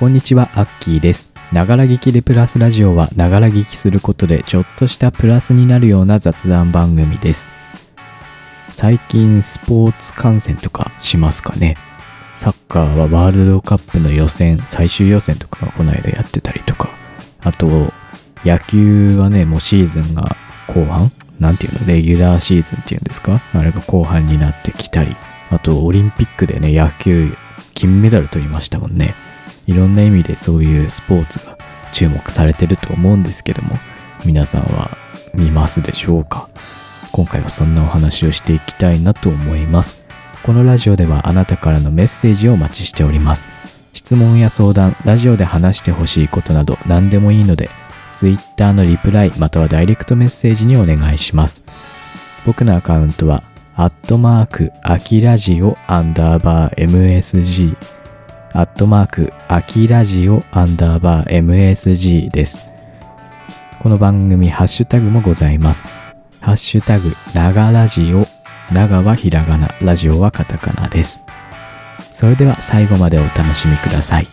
こんにちは、アッキーです。ながら聞きでプラスラジオは、ながら聞きすることでちょっとしたプラスになるような雑談番組です。最近スポーツ観戦とかしますかねサッカーはワールドカップの予選、最終予選とかがこの間やってたりとか、あと、野球はね、もうシーズンが後半なんていうのレギュラーシーズンっていうんですか？あれが後半になってきたり、あとオリンピックでね、野球金メダル取りましたもんね。いろんな意味でそういうスポーツが注目されてると思うんですけども、皆さんは見ますでしょうか？今回はそんなお話をしていきたいなと思います。このラジオではあなたからのメッセージをお待ちしております。質問や相談、ラジオで話してほしいことなど何でもいいので、Twitter のリプライまたはダイレクトメッセージにお願いします。僕のアカウントは、アットマーク、アキラジオアンダーバー MSG、アットマーク、アキラジオアンダーバー MSG です。この番組、ハッシュタグもございます。ハッシュタグ、ながラジオ、長はひらがな、ラジオはカタカナです。それでは最後までお楽しみください。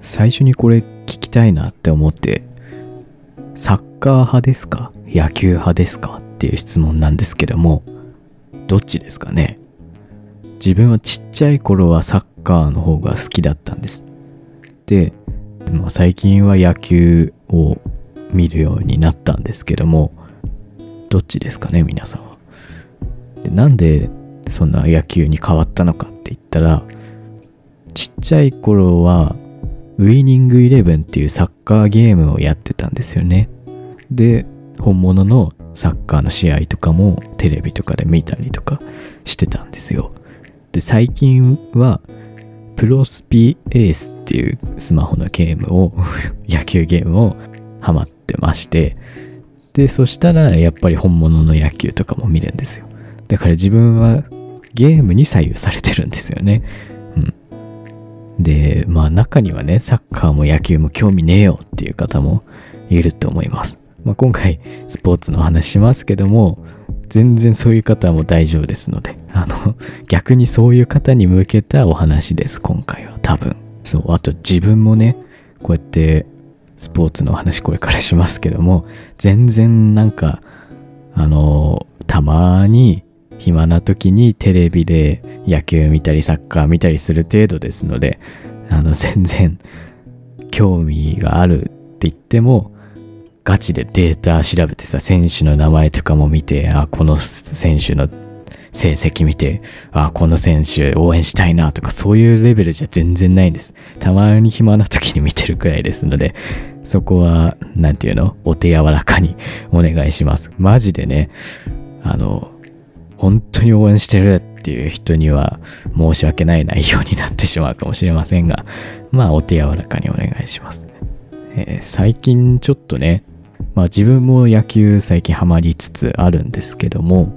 最初にこれ聞きたいなって思って、サッカー派ですか？野球派ですか？っていう質問なんですけども、どっちですかね？自分はちっちゃい頃はサッカーの方が好きだったんです。で、まあ、最近は野球を見るようになったんですけども、どっちですかね皆さんは？でなんでそんな野球に変わったのかって言ったら、ちっちゃい頃はウイニングイレブンっていうサッカーゲームをやってたんですよね。で、本物のサッカーの試合とかもテレビとかで見たりとかしてたんですよ。で、最近はプロスピエースっていうスマホのゲームを 野球ゲームをハマってまして、で、そしたらやっぱり本物の野球とかも見るんですよ。だから自分はゲームに左右されてるんですよね。うん。で、まあ中にはね、サッカーも野球も興味ねえよっていう方もいると思います。まあ今回スポーツの話しますけども、全然そういう方も大丈夫ですので、あの、逆にそういう方に向けたお話です、今回は多分。そう、あと自分もね、こうやってスポーツの話これからしますけども、全然なんか、あの、たまに暇な時にテレビで野球見たりサッカー見たりする程度ですので、あの、全然興味があるって言っても、ガチでデータ調べてさ、選手の名前とかも見て、あ、この選手の成績見て、あ、この選手応援したいなとか、そういうレベルじゃ全然ないんです。たまに暇な時に見てるくらいですので、そこは、なんていうの？お手柔らかにお願いします。マジでね、あの、本当に応援してるっていう人には申し訳ない内容になってしまうかもしれませんが、まあ、お手柔らかにお願いします。えー最近ちょっとね、まあ自分も野球最近ハマりつつあるんですけども、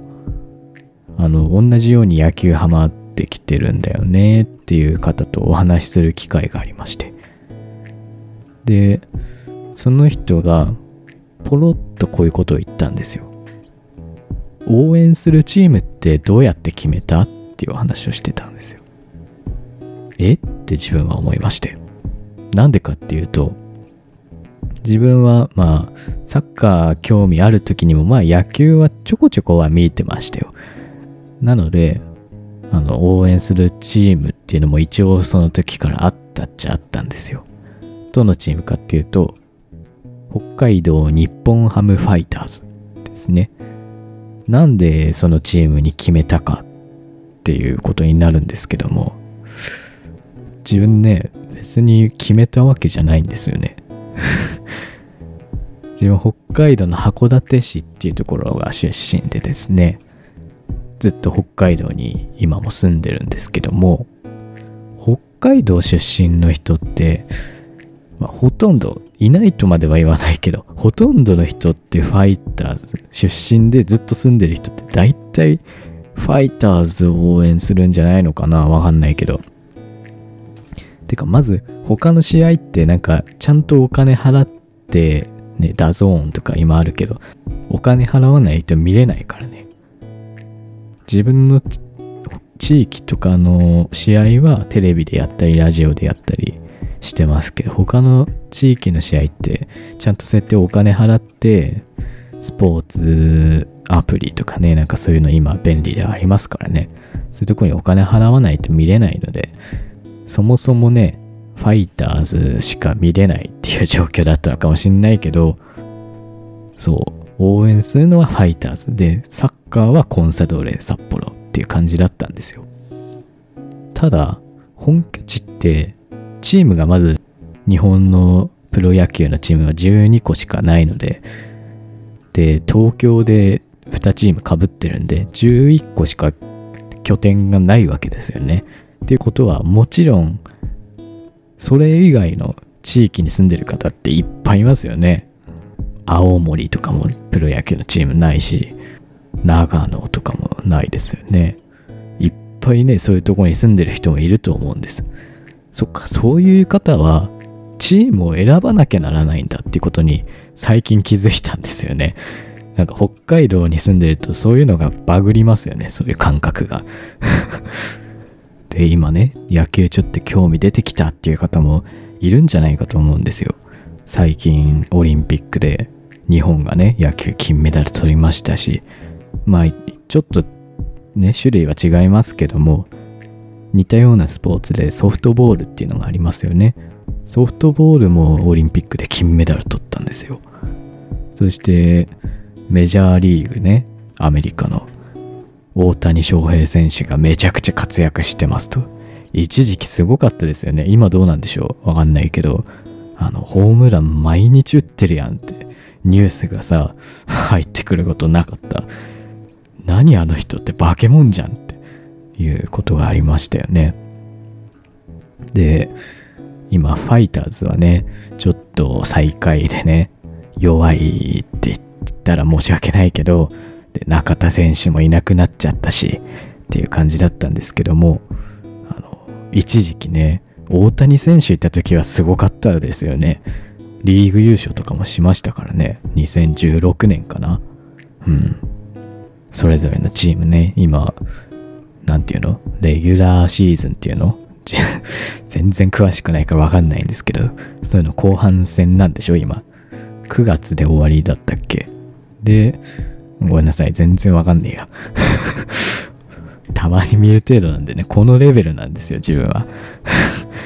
あの、同じように野球ハマってきてるんだよねっていう方とお話しする機会がありまして。で、その人がポロッとこういうことを言ったんですよ。応援するチームってどうやって決めたっていうお話をしてたんですよ。え？って自分は思いまして。なんでかっていうと、自分はまあサッカー興味ある時にもまあ野球はちょこちょこは見えてましたよ。なので、あの応援するチームっていうのも一応その時からあったっちゃあったんですよ。どのチームかっていうと、北海道日本ハムファイターズですね。なんでそのチームに決めたかっていうことになるんですけども、自分ね、別に決めたわけじゃないんですよね。自分北海道の函館市っていうところが出身でですねずっと北海道に今も住んでるんですけども北海道出身の人って、まあ、ほとんどいないとまでは言わないけどほとんどの人ってファイターズ出身でずっと住んでる人って大体ファイターズを応援するんじゃないのかなわかんないけど。てかまず他の試合ってなんかちゃんとお金払ってね、 DAZN とか今あるけど、お金払わないと見れないからね。自分の地域とかの試合はテレビでやったり、ラジオでやったりしてますけど、他の地域の試合って、ちゃんとそうやってお金払って、スポーツアプリとかね、なんかそういうの今便利ではありますからね。そういうとこにお金払わないと見れないので、そもそもね、ファイターズしか見れないっていう状況だったのかもしんないけど、そう、応援するのはファイターズで、サッカーはコンサドーレ札幌っていう感じだったんですよ。ただ、本拠地って、チームがまず日本のプロ野球のチームは12個しかないので、で、東京で2チームかぶってるんで、11個しか拠点がないわけですよね。っていうことは、もちろんそれ以外の地域に住んでる方っていっぱいいますよね。青森とかもプロ野球のチームないし、長野とかもないですよね。いっぱいね、そういうとこに住んでる人もいると思うんです。そっか、そういう方は、チームを選ばなきゃならないんだってことに最近気づいたんですよね。なんか北海道に住んでるとそういうのがバグりますよね、そういう感覚が。で、今ね、野球ちょっと興味出てきたっていう方もいるんじゃないかと思うんですよ。最近オリンピックで日本がね、野球金メダル取りましたし、まあ、ちょっとね、種類は違いますけども、似たようなスポーツでソフトボールっていうのがありますよね。ソフトボールもオリンピックで金メダル取ったんですよ。そしてメジャーリーグね、アメリカの大谷翔平選手がめちゃくちゃ活躍してますと。一時期すごかったですよね。今どうなんでしょうわかんないけど、あの、ホームラン毎日打ってるやんってニュースがさ、入ってくることなかった。何あの人って化け物じゃんっていうことがありましたよね。で、今、ファイターズはね、ちょっと最下位でね、弱いって言ったら申し訳ないけど、で中田選手もいなくなっちゃったしっていう感じだったんですけどもあの一時期ね大谷選手いた時はすごかったですよね。リーグ優勝とかもしましたからね。2016年かな。うん。それぞれのチームね今何て言うの？レギュラーシーズンっていうの？全然詳しくないから分かんないんですけどそういうの後半戦なんでしょ？今。9月で終わりだったっけ？でごめんなさい。全然わかんねえや。たまに見る程度なんでね、このレベルなんですよ、自分は。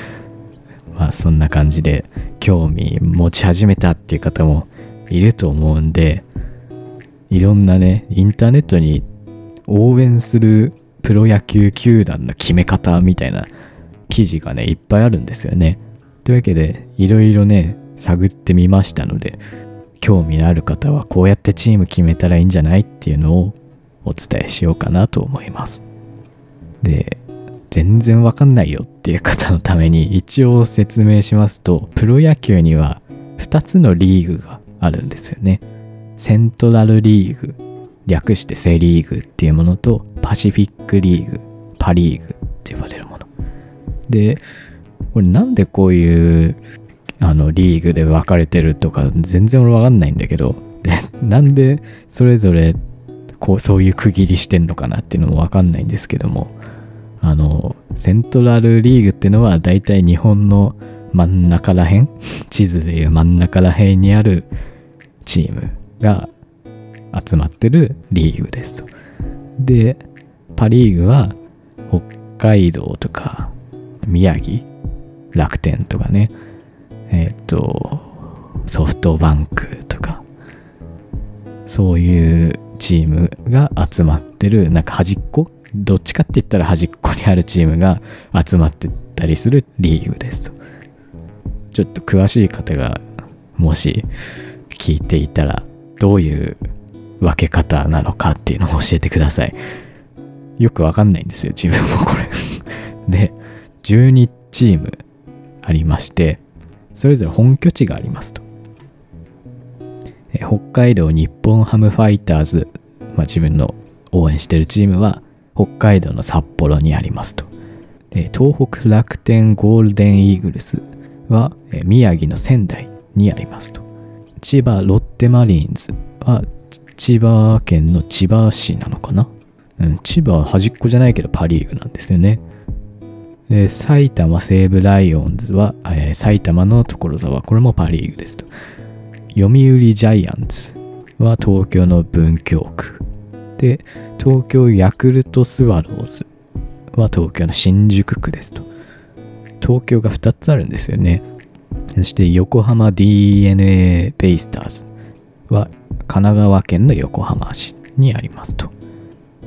まあ、そんな感じで、興味持ち始めたっていう方もいると思うんで、いろんなね、インターネットに応援するプロ野球球団の決め方みたいな記事がね、いっぱいあるんですよね。というわけで、いろいろね、探ってみましたので、興味のある方はこうやってチーム決めたらいいんじゃないっていうのをお伝えしようかなと思います。で、全然わかんないよっていう方のために一応説明しますと、プロ野球には2つのリーグがあるんですよね。セントラルリーグ、略してセリーグっていうものと、パシフィックリーグ、パリーグって呼ばれるもの。で、これなんでこういうあのリーグで分かれてるとか全然俺分かんないんだけどでなんでそれぞれこうそういう区切りしてんのかなっていうのも分かんないんですけどもあのセントラルリーグっていうのは大体日本の真ん中らへん地図でいう真ん中らへんにあるチームが集まってるリーグですと。でパ・リーグは北海道とか宮城楽天とかねえっ、ー、と、ソフトバンクとか、そういうチームが集まってる、なんか端っこどっちかって言ったら端っこにあるチームが集まってたりするリーグですと。ちょっと詳しい方がもし聞いていたらどういう分け方なのかっていうのを教えてください。よくわかんないんですよ、自分もこれ で、12チームありまして、それぞれ本拠地がありますと。北海道日本ハムファイターズ、まあ、自分の応援してるチームは北海道の札幌にありますと。東北楽天ゴールデンイーグルスは宮城の仙台にありますと。千葉ロッテマリーンズは千葉県の千葉市なのかな、うん、千葉は端っこじゃないけどパ・リーグなんですよね。埼玉西武ライオンズは、えー、埼玉の所沢、これもパ・リーグですと。読売ジャイアンツは東京の文京区。で、東京ヤクルトスワローズは東京の新宿区ですと。東京が2つあるんですよね。そして横浜 DeNA ベイスターズは神奈川県の横浜市にありますと。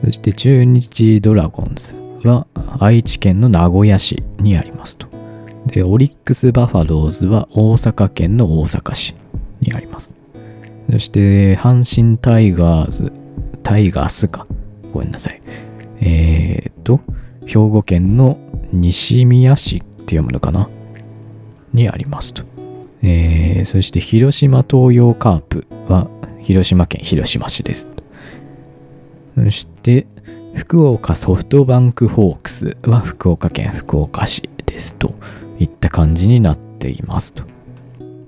そして中日ドラゴンズは愛知県の名古屋市にありますと。で、オリックス・バファローズは大阪県の大阪市にあります。そして、阪神タイガーズ、タイガースか。ごめんなさい。えー、っと、兵庫県の西宮市って読むのかな？にありますと。えー、そして広島東洋カープは広島県広島市です。そして福岡ソフトバンクホークスは福岡県福岡市ですといった感じになっていますと。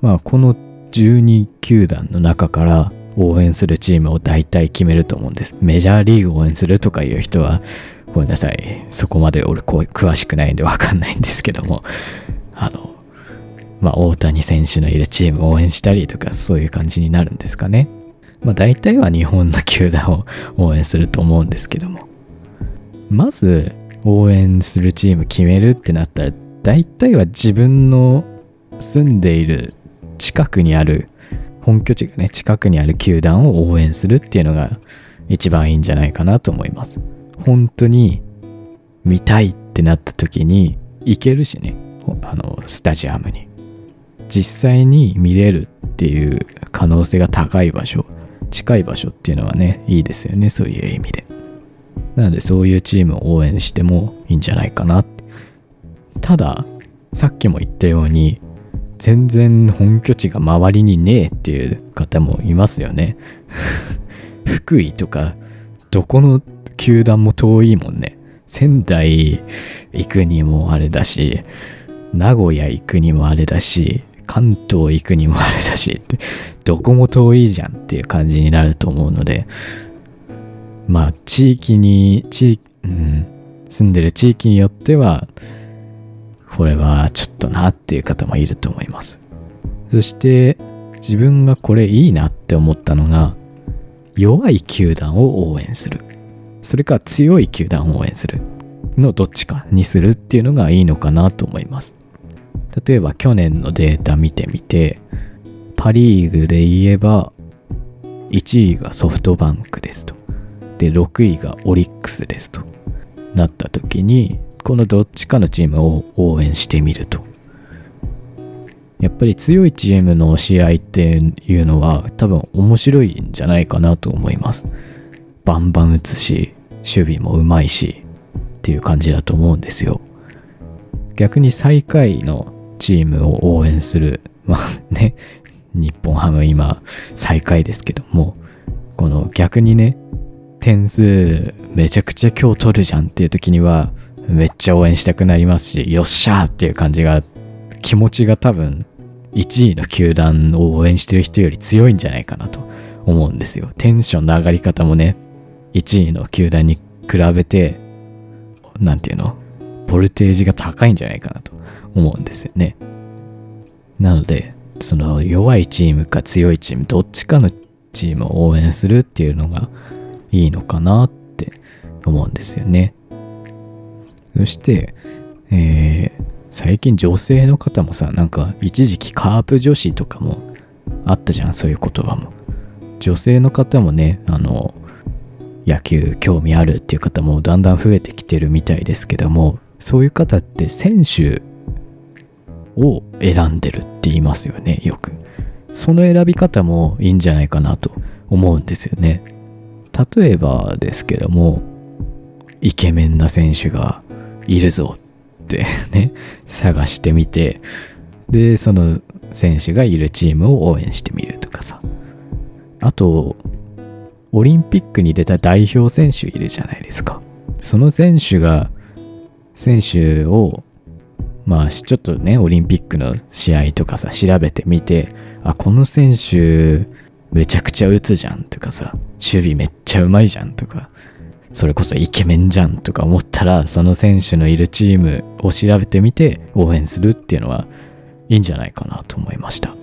まあこの12球団の中から応援するチームを大体決めると思うんです。メジャーリーグ応援するとかいう人はごめんなさい。そこまで俺詳しくないんでわかんないんですけども、あの、まあ、大谷選手のいるチーム応援したりとか、そういう感じになるんですかね。まあ、大体は日本の球団を応援すると思うんですけども。まず、応援するチーム決めるってなったら、大体は自分の住んでいる近くにある、本拠地がね、近くにある球団を応援するっていうのが一番いいんじゃないかなと思います。本当に見たいってなった時に行けるしね、あの、スタジアムに。実際に見れるっていう可能性が高い場所、近い場所っていうのはね、いいですよね、そういう意味で。なので、そういうチームを応援してもいいんじゃないかな。ただ、さっきも言ったように、全然本拠地が周りにねえっていう方もいますよね。福井とか、どこの球団も遠いもんね。仙台行くにもあれだし、名古屋行くにもあれだし、関東行くにもあれだし、どこも遠いじゃんっていう感じになると思うので、まあ、地域に、地うん、住んでる地域によっては、これはちょっとなっていう方もいると思います。そして、自分がこれいいなって思ったのが、弱い球団を応援する。それか強い球団を応援するのどっちかにするっていうのがいいのかなと思います。例えば去年のデータ見てみて、パ・リーグで言えば、1位がソフトバンクですと。で、6位がオリックスですと。なった時に、このどっちかのチームを応援してみると。やっぱり強いチームの試合っていうのは多分面白いんじゃないかなと思います。バンバン打つし、守備もうまいし、っていう感じだと思うんですよ。逆に最下位のチームを応援する、まあね、日本ハム今最下位ですけども、この逆にね、点数めちゃくちゃ今日取るじゃんっていう時には、めっちゃ応援したくなりますし、よっしゃーっていう感じが、気持ちが多分、1位の球団を応援してる人より強いんじゃないかなと思うんですよ。テンションの上がり方もね、1位の球団に比べて、なんていうの、ボルテージが高いんじゃないかなと思うんですよね。なので、その弱いチームか強いチーム、どっちかのチームを応援するっていうのがいいのかなって思うんですよね。そして、えー、最近女性の方もさ、なんか一時期カープ女子とかもあったじゃん、そういう言葉も。女性の方もね、あの、野球興味あるっていう方もだんだん増えてきてるみたいですけどもそういう方って選手を選んでるって言いますよねよくその選び方もいいんじゃないかなと思うんですよね例えばですけどもイケメンな選手がいるぞって ね探してみてでその選手がいるチームを応援してみるとかさあとオリンピックに出た代表選手いるじゃないですか。その選手が、選手を、まあちょっとねオリンピックの試合とかさ調べてみてあこの選手めちゃくちゃ打つじゃんとかさ守備めっちゃうまいじゃんとかそれこそイケメンじゃんとか思ったらその選手のいるチームを調べてみて応援するっていうのはいいんじゃないかなと思いました。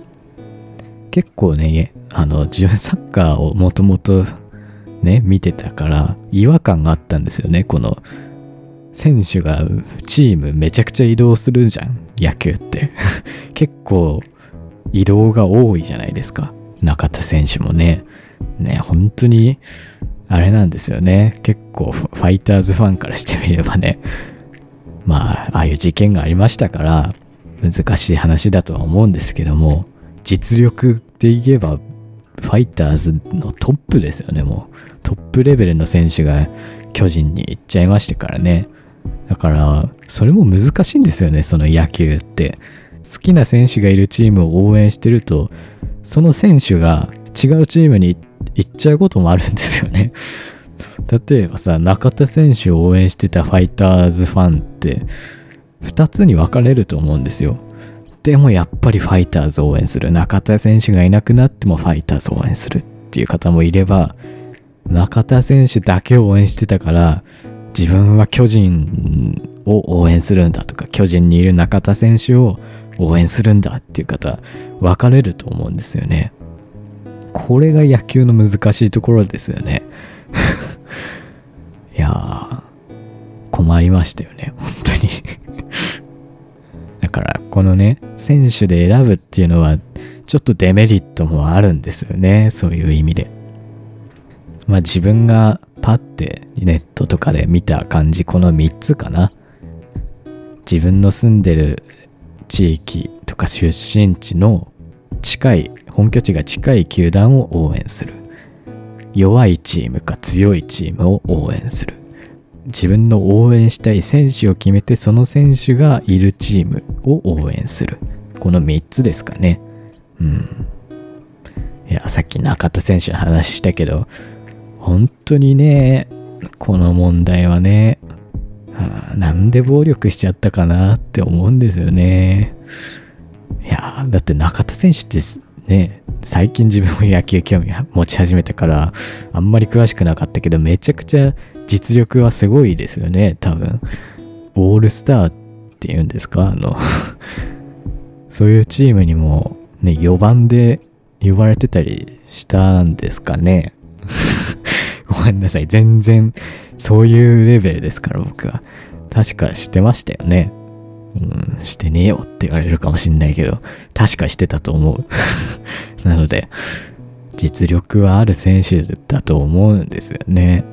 結構ねあの自分サッカーをもともとね見てたから違和感があったんですよねこの選手がチームめちゃくちゃ移動するじゃん野球って。結構移動が多いじゃないですか。中田選手もねね本当にあれなんですよね。結構ファイターズファンからしてみればねまあああいう事件がありましたから難しい話だとは思うんですけども実力で言えばファイターズのトップですよねもう。トップレベルの選手が巨人に行っちゃいましたからね。だからそれも難しいんですよねその野球って。好きな選手がいるチームを応援してるとその選手が違うチームに行っちゃうこともあるんですよね。例えばさ中田選手を応援してたファイターズファンって2つに分かれると思うんですよ。でもやっぱりファイターズを応援する。中田選手がいなくなってもファイターズを応援するっていう方もいれば中田選手だけを応援してたから自分は巨人を応援するんだとか巨人にいる中田選手を応援するんだっていう方分かれると思うんですよね。これが野球の難しいところですよね。いや困りましたよね本当に。だからこのね選手で選ぶっていうのはちょっとデメリットもあるんですよねそういう意味で。まあ自分がパッてネットとかで見た感じこの3つかな。自分の住んでる地域とか出身地の近い本拠地が近い球団を応援する。弱いチームか強いチームを応援する。自分の応援したい選手を決めてその選手がいるチームを応援する。この3つですかね。うん。いやさっき中田選手の話したけど本当にねこの問題はねなんで暴力しちゃったかなって思うんですよね。いやだって中田選手ってね最近自分も野球興味持ち始めてからあんまり詳しくなかったけどめちゃくちゃ実力はすごいですよね多分。オールスターっていうんですか？あの そういうチームにもね4番で呼ばれてたりしたんですかね。ごめんなさい。全然そういうレベルですから僕は確か知ってましたよねうん、してねえよって言われるかもしんないけど、確かしてたと思う。なので、実力はある選手だと思うんですよね。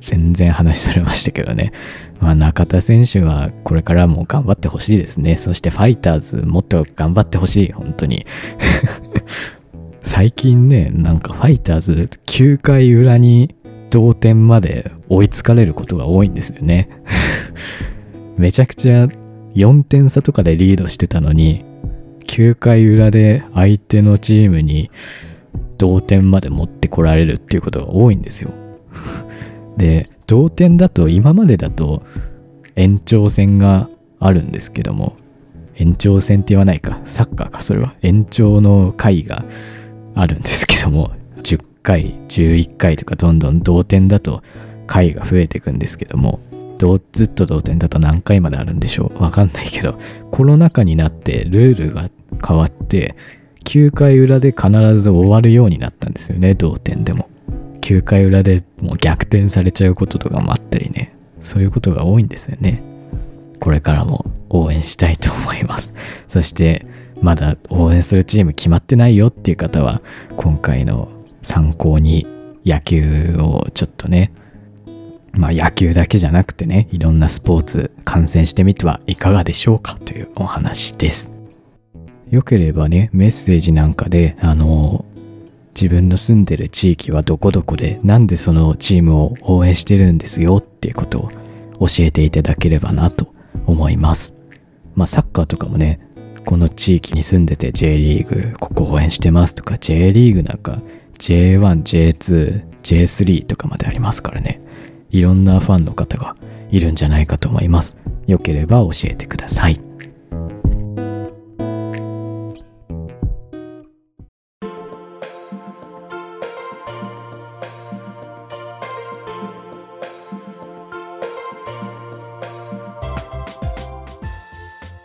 全然話それましたけどね。まあ中田選手はこれからも頑張ってほしいですね。そしてファイターズもっと頑張ってほしい。本当に。最近ね、なんかファイターズ9回裏に同点まで追いつかれることが多いんですよね。めちゃくちゃ4点差とかでリードしてたのに、9回裏で相手のチームに同点まで持ってこられるっていうことが多いんですよ。で、同点だと今までだと延長戦があるんですけども、延長戦って言わないか、サッカーか、それは。延長の回があるんですけども、回、11回とかどんどん同点だと回が増えていくんですけども、ずっと同点だと何回まであるんでしょう？わかんないけど、コロナ禍になってルールが変わって、9回裏で必ず終わるようになったんですよね、同点でも。9回裏でもう逆転されちゃうこととかもあったりね、そういうことが多いんですよね。これからも応援したいと思います。そして、まだ応援するチーム決まってないよっていう方は、今回の参考に野球をちょっとね、まあ野球だけじゃなくてね、いろんなスポーツ観戦してみてはいかがでしょうかというお話です。よければね、メッセージなんかで、あの、自分の住んでる地域はどこどこで、なんでそのチームを応援してるんですよっていうことを教えていただければなと思います。まあサッカーとかもね、この地域に住んでて J リーグここ応援してますとか J リーグなんか J1、J2、J3 とかまでありますからね。いろんなファンの方がいるんじゃないかと思います。よければ教えてください。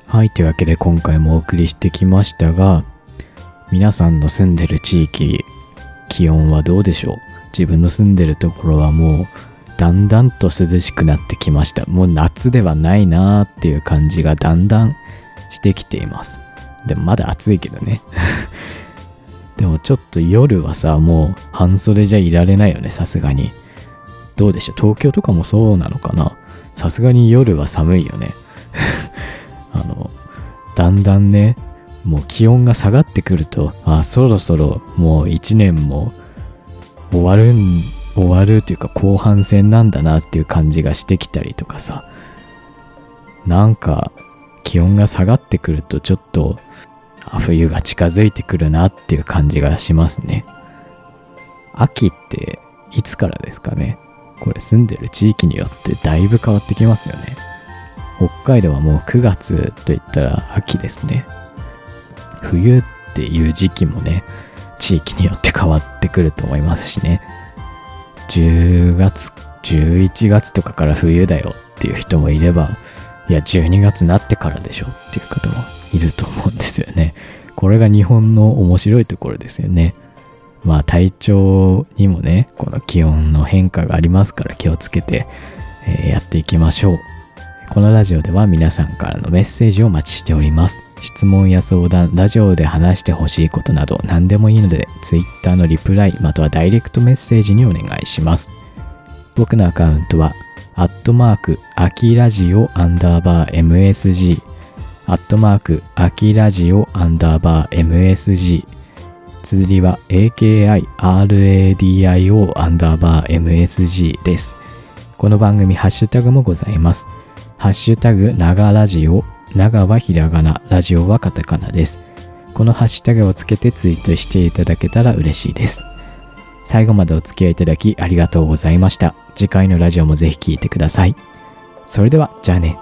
はい、というわけで今回もお送りしてきましたが、皆さんの住んでる地域、気温はどうでしょう？自分の住んでるところはもうだんだんと涼しくなってきました。もう夏ではないなーっていう感じがだんだんしてきています。でもまだ暑いけどね。でもちょっと夜はさ、もう半袖じゃいられないよね、さすがに。どうでしょう？東京とかもそうなのかな？さすがに夜は寒いよね。あの、だんだんね、もう気温が下がってくると、あ、そろそろもう一年も終わるん、終わるというか後半戦なんだなっていう感じがしてきたりとかさ、なんか気温が下がってくるとちょっと冬が近づいてくるなっていう感じがしますね。秋っていつからですかね？これ住んでる地域によってだいぶ変わってきますよね。北海道はもう9月といったら秋ですね。冬っていう時期もね、地域によって変わってくると思いますしね。10月、11月とかから冬だよっていう人もいれば、いや、12月になってからでしょっていう方もいると思うんですよね。これが日本の面白いところですよね。まあ体調にもね、この気温の変化がありますから気をつけて、えー、やっていきましょう。このラジオでは皆さんからのメッセージをお待ちしております。質問や相談、ラジオで話してほしいことなど何でもいいので、Twitter のリプライまたはダイレクトメッセージにお願いします。僕のアカウントは、アットマーク、アキラジオアンダーバー MSG、アットマーク、アキラジオアンダーバー MSG、綴りは AKIRADIO アンダーバー MSG です。この番組ハッシュタグもございます。ハッシュタグ、長ラジオ、長はひらがな、ラジオはカタカナです。このハッシュタグをつけてツイートしていただけたら嬉しいです。最後までお付き合いいただきありがとうございました。次回のラジオもぜひ聴いてください。それでは、じゃあね。